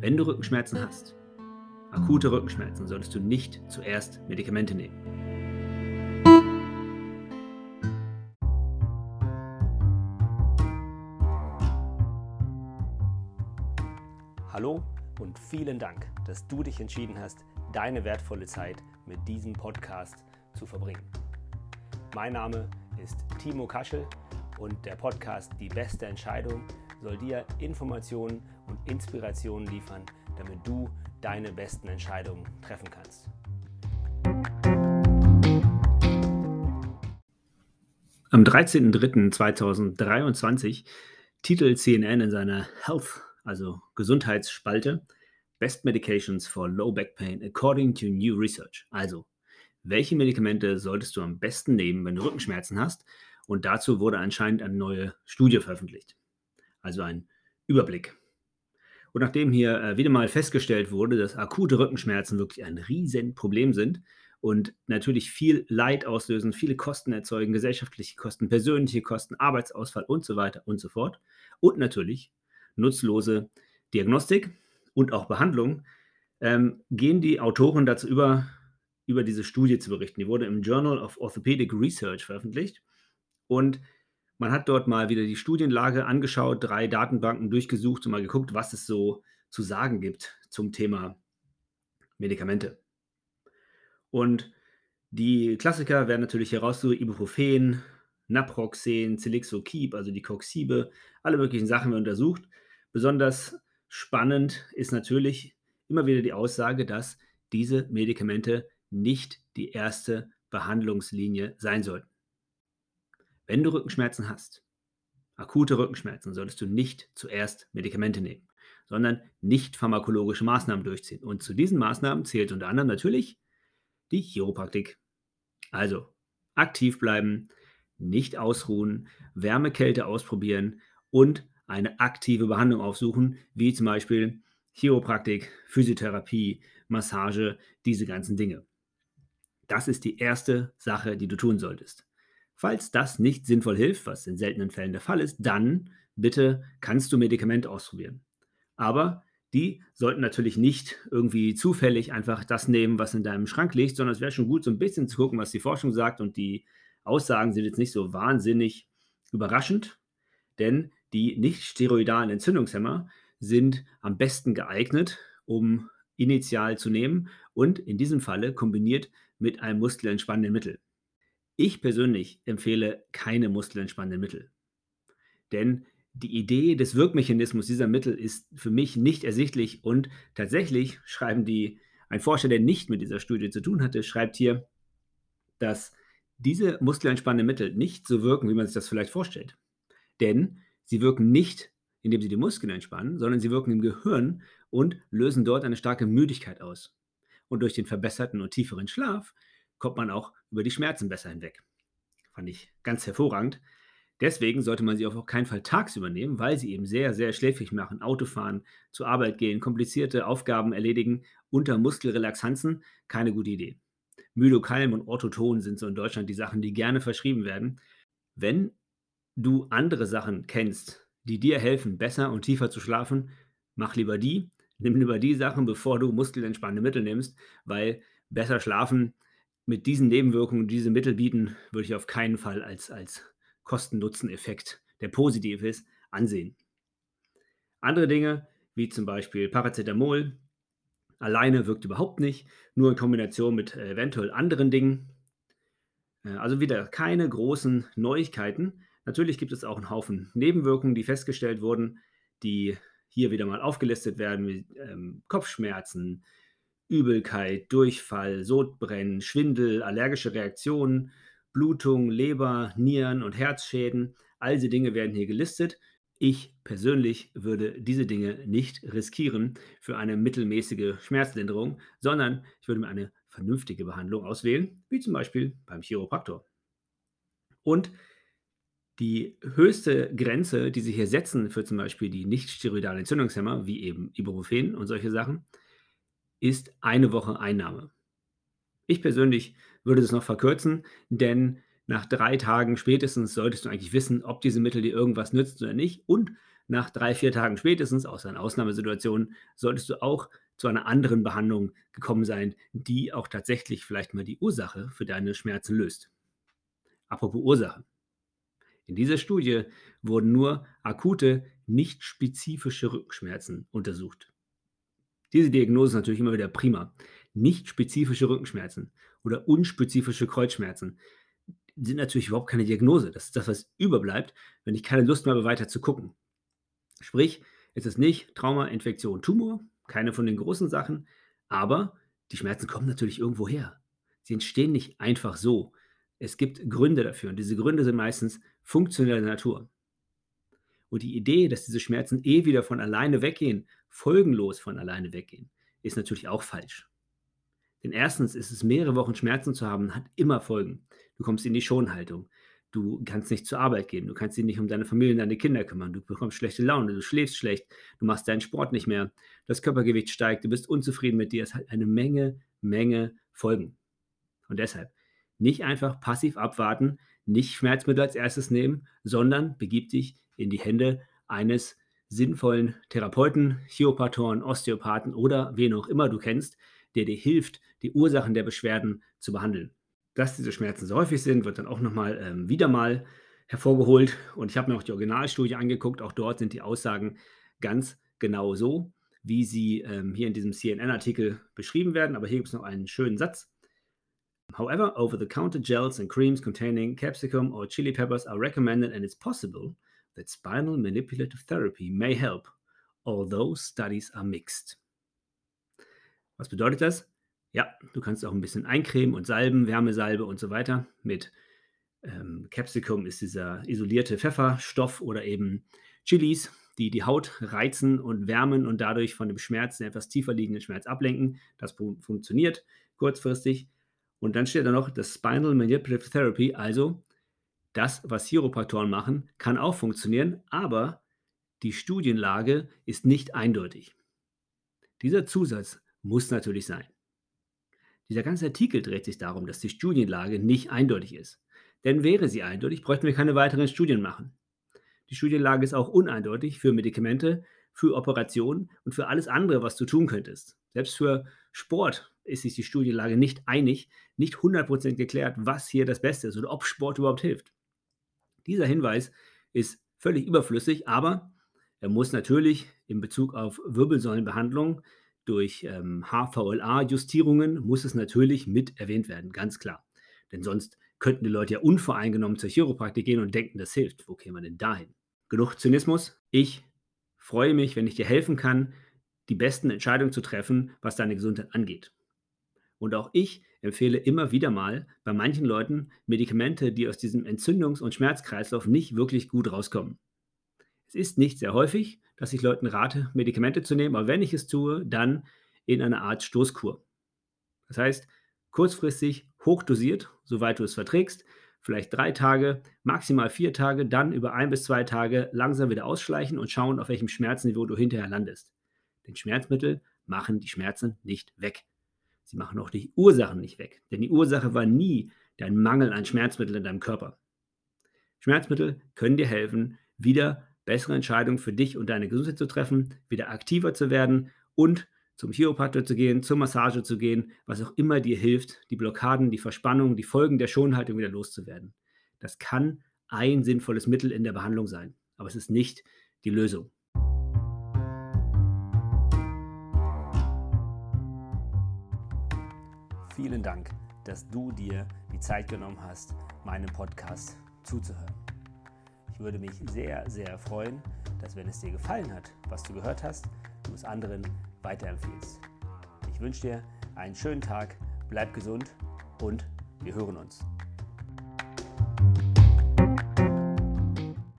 Wenn du Rückenschmerzen hast, akute Rückenschmerzen, solltest du nicht zuerst Medikamente nehmen. Hallo und vielen Dank, dass du dich entschieden hast, deine wertvolle Zeit mit diesem Podcast zu verbringen. Mein Name ist Timo Kaschel und der Podcast Die beste Entscheidung soll dir Informationen und Inspirationen liefern, damit du deine besten Entscheidungen treffen kannst. Am 13.03.2023 titelt CNN in seiner Health, also Gesundheitsspalte, Best Medications for Low Back Pain according to new research. Also, welche Medikamente solltest du am besten nehmen, wenn du Rückenschmerzen hast? Und dazu wurde anscheinend eine neue Studie veröffentlicht. Also ein Überblick. Und nachdem hier äh, wieder mal festgestellt wurde, dass akute Rückenschmerzen wirklich ein Riesenproblem sind und natürlich viel Leid auslösen, viele Kosten erzeugen, gesellschaftliche Kosten, persönliche Kosten, Arbeitsausfall und so weiter und so fort. Und natürlich nutzlose Diagnostik und auch Behandlung, ähm, gehen die Autoren dazu über, über diese Studie zu berichten. Die wurde im Journal of Orthopedic Research veröffentlicht. Und man hat dort mal wieder die Studienlage angeschaut, drei Datenbanken durchgesucht und mal geguckt, was es so zu sagen gibt zum Thema Medikamente. Und die Klassiker werden natürlich herausgesucht, Ibuprofen, Naproxen, Celixokeep, also die Coxibe, alle möglichen Sachen werden untersucht. Besonders spannend ist natürlich immer wieder die Aussage, dass diese Medikamente nicht die erste Behandlungslinie sein sollten. Wenn du Rückenschmerzen hast, akute Rückenschmerzen, solltest du nicht zuerst Medikamente nehmen, sondern nicht pharmakologische Maßnahmen durchziehen. Und zu diesen Maßnahmen zählt unter anderem natürlich die Chiropraktik. Also aktiv bleiben, nicht ausruhen, Wärme, Kälte ausprobieren und eine aktive Behandlung aufsuchen, wie zum Beispiel Chiropraktik, Physiotherapie, Massage, diese ganzen Dinge. Das ist die erste Sache, die du tun solltest. Falls das nicht sinnvoll hilft, was in seltenen Fällen der Fall ist, dann bitte kannst du Medikamente ausprobieren. Aber die sollten natürlich nicht irgendwie zufällig einfach das nehmen, was in deinem Schrank liegt, sondern es wäre schon gut, so ein bisschen zu gucken, was die Forschung sagt. Und die Aussagen sind jetzt nicht so wahnsinnig überraschend, denn die nicht steroidalen Entzündungshemmer sind am besten geeignet, um initial zu nehmen und in diesem Falle kombiniert mit einem muskelentspannenden Mittel. Ich persönlich empfehle keine muskelentspannenden Mittel. Denn die Idee des Wirkmechanismus dieser Mittel ist für mich nicht ersichtlich und tatsächlich schreiben die, ein Forscher, der nicht mit dieser Studie zu tun hatte, schreibt hier, dass diese muskelentspannenden Mittel nicht so wirken, wie man sich das vielleicht vorstellt. Denn sie wirken nicht, indem sie die Muskeln entspannen, sondern sie wirken im Gehirn und lösen dort eine starke Müdigkeit aus. Und durch den verbesserten und tieferen Schlaf kommt man auch über die Schmerzen besser hinweg. Fand ich ganz hervorragend. Deswegen sollte man sie auf keinen Fall tagsüber nehmen, weil sie eben sehr, sehr schläfrig machen. Autofahren, zur Arbeit gehen, komplizierte Aufgaben erledigen unter Muskelrelaxanzen, keine gute Idee. Mydokalm und Orthoton sind so in Deutschland die Sachen, die gerne verschrieben werden. Wenn du andere Sachen kennst, die dir helfen, besser und tiefer zu schlafen, mach lieber die. Nimm lieber die Sachen, bevor du muskelentspannende Mittel nimmst, weil besser schlafen mit diesen Nebenwirkungen, die diese Mittel bieten, würde ich auf keinen Fall als, als Kosten-Nutzen-Effekt, der positiv ist, ansehen. Andere Dinge, wie zum Beispiel Paracetamol, alleine wirkt überhaupt nicht, nur in Kombination mit äh, eventuell anderen Dingen. Äh, also wieder keine großen Neuigkeiten. Natürlich gibt es auch einen Haufen Nebenwirkungen, die festgestellt wurden, die hier wieder mal aufgelistet werden, wie ähm, Kopfschmerzen, Übelkeit, Durchfall, Sodbrennen, Schwindel, allergische Reaktionen, Blutung, Leber, Nieren und Herzschäden. All diese Dinge werden hier gelistet. Ich persönlich würde diese Dinge nicht riskieren für eine mittelmäßige Schmerzlinderung, sondern ich würde mir eine vernünftige Behandlung auswählen, wie zum Beispiel beim Chiropraktor. Und die höchste Grenze, die Sie hier setzen für zum Beispiel die nicht steroidalen Entzündungshemmer, wie eben Ibuprofen und solche Sachen, ist eine Woche Einnahme. Ich persönlich würde das noch verkürzen, denn nach drei Tagen spätestens solltest du eigentlich wissen, ob diese Mittel dir irgendwas nützt oder nicht. Und nach drei, vier Tagen spätestens, außer in Ausnahmesituationen, solltest du auch zu einer anderen Behandlung gekommen sein, die auch tatsächlich vielleicht mal die Ursache für deine Schmerzen löst. Apropos Ursache. In dieser Studie wurden nur akute, nicht spezifische Rückenschmerzen untersucht. Diese Diagnose ist natürlich immer wieder prima. Nicht spezifische Rückenschmerzen oder unspezifische Kreuzschmerzen sind natürlich überhaupt keine Diagnose. Das ist das, was überbleibt, wenn ich keine Lust mehr habe, weiter zu gucken. Sprich, es ist nicht Trauma, Infektion, Tumor, keine von den großen Sachen, aber die Schmerzen kommen natürlich irgendwo her. Sie entstehen nicht einfach so. Es gibt Gründe dafür und diese Gründe sind meistens funktioneller Natur. Und die Idee, dass diese Schmerzen eh wieder von alleine weggehen, folgenlos von alleine weggehen, ist natürlich auch falsch. Denn erstens ist es, mehrere Wochen Schmerzen zu haben, hat immer Folgen. Du kommst in die Schonhaltung. Du kannst nicht zur Arbeit gehen. Du kannst dich nicht um deine Familie und deine Kinder kümmern. Du bekommst schlechte Laune. Du schläfst schlecht. Du machst deinen Sport nicht mehr. Das Körpergewicht steigt. Du bist unzufrieden mit dir. Es hat eine Menge, Menge Folgen. Und deshalb nicht einfach passiv abwarten, nicht Schmerzmittel als erstes nehmen, sondern begib dich in die Hände eines sinnvollen Therapeuten, Chiropatoren, Osteopathen oder wen auch immer du kennst, der dir hilft, die Ursachen der Beschwerden zu behandeln. Dass diese Schmerzen so häufig sind, wird dann auch nochmal ähm, wieder mal hervorgeholt. Und ich habe mir auch die Originalstudie angeguckt. Auch dort sind die Aussagen ganz genau so, wie sie ähm, hier in diesem CNN-Artikel beschrieben werden. Aber hier gibt es noch einen schönen Satz. However, over-the-counter gels and creams containing capsicum or chili peppers are recommended and it's possible that spinal manipulative therapy may help, although studies are mixed. Was bedeutet das? Ja, du kannst auch ein bisschen eincremen und salben, Wärmesalbe und so weiter. Mit ähm, Capsicum ist dieser isolierte Pfefferstoff oder eben Chilis, die die Haut reizen und wärmen und dadurch von dem Schmerz, den etwas tiefer liegenden Schmerz ablenken. Das funktioniert kurzfristig. Und dann steht da noch das Spinal Manipulative Therapy, also das, was Chiropraktoren machen, kann auch funktionieren, aber die Studienlage ist nicht eindeutig. Dieser Zusatz muss natürlich sein. Dieser ganze Artikel dreht sich darum, dass die Studienlage nicht eindeutig ist. Denn wäre sie eindeutig, bräuchten wir keine weiteren Studien machen. Die Studienlage ist auch uneindeutig für Medikamente, für Operationen und für alles andere, was du tun könntest. Selbst für Sport ist sich die Studienlage nicht einig, nicht 100% geklärt, was hier das Beste ist oder ob Sport überhaupt hilft. Dieser Hinweis ist völlig überflüssig, aber er muss natürlich in Bezug auf Wirbelsäulenbehandlung durch ähm, HVLA-Justierungen muss es natürlich mit erwähnt werden, ganz klar. Denn sonst könnten die Leute ja unvoreingenommen zur Chiropraktik gehen und denken, das hilft. Wo käme man denn dahin? Genug Zynismus. Ich freue mich, wenn ich dir helfen kann, die besten Entscheidungen zu treffen, was deine Gesundheit angeht. Und auch ich empfehle immer wieder mal bei manchen Leuten Medikamente, die aus diesem Entzündungs- und Schmerzkreislauf nicht wirklich gut rauskommen. Es ist nicht sehr häufig, dass ich Leuten rate, Medikamente zu nehmen, aber wenn ich es tue, dann in einer Art Stoßkur. Das heißt, kurzfristig hochdosiert, soweit du es verträgst, vielleicht drei Tage, maximal vier Tage, dann über ein bis zwei Tage langsam wieder ausschleichen und schauen, auf welchem Schmerzniveau du hinterher landest. Denn Schmerzmittel machen die Schmerzen nicht weg. Sie machen auch die Ursachen nicht weg. Denn die Ursache war nie dein Mangel an Schmerzmitteln in deinem Körper. Schmerzmittel können dir helfen, wieder bessere Entscheidungen für dich und deine Gesundheit zu treffen, wieder aktiver zu werden und zum Chiropraktor zu gehen, zur Massage zu gehen, was auch immer dir hilft, die Blockaden, die Verspannungen, die Folgen der Schonhaltung wieder loszuwerden. Das kann ein sinnvolles Mittel in der Behandlung sein, aber es ist nicht die Lösung. Vielen Dank, dass du dir die Zeit genommen hast, meinem Podcast zuzuhören. Ich würde mich sehr, sehr freuen, dass wenn es dir gefallen hat, was du gehört hast, du es anderen weiterempfiehlst. Ich wünsche dir einen schönen Tag, bleib gesund und wir hören uns.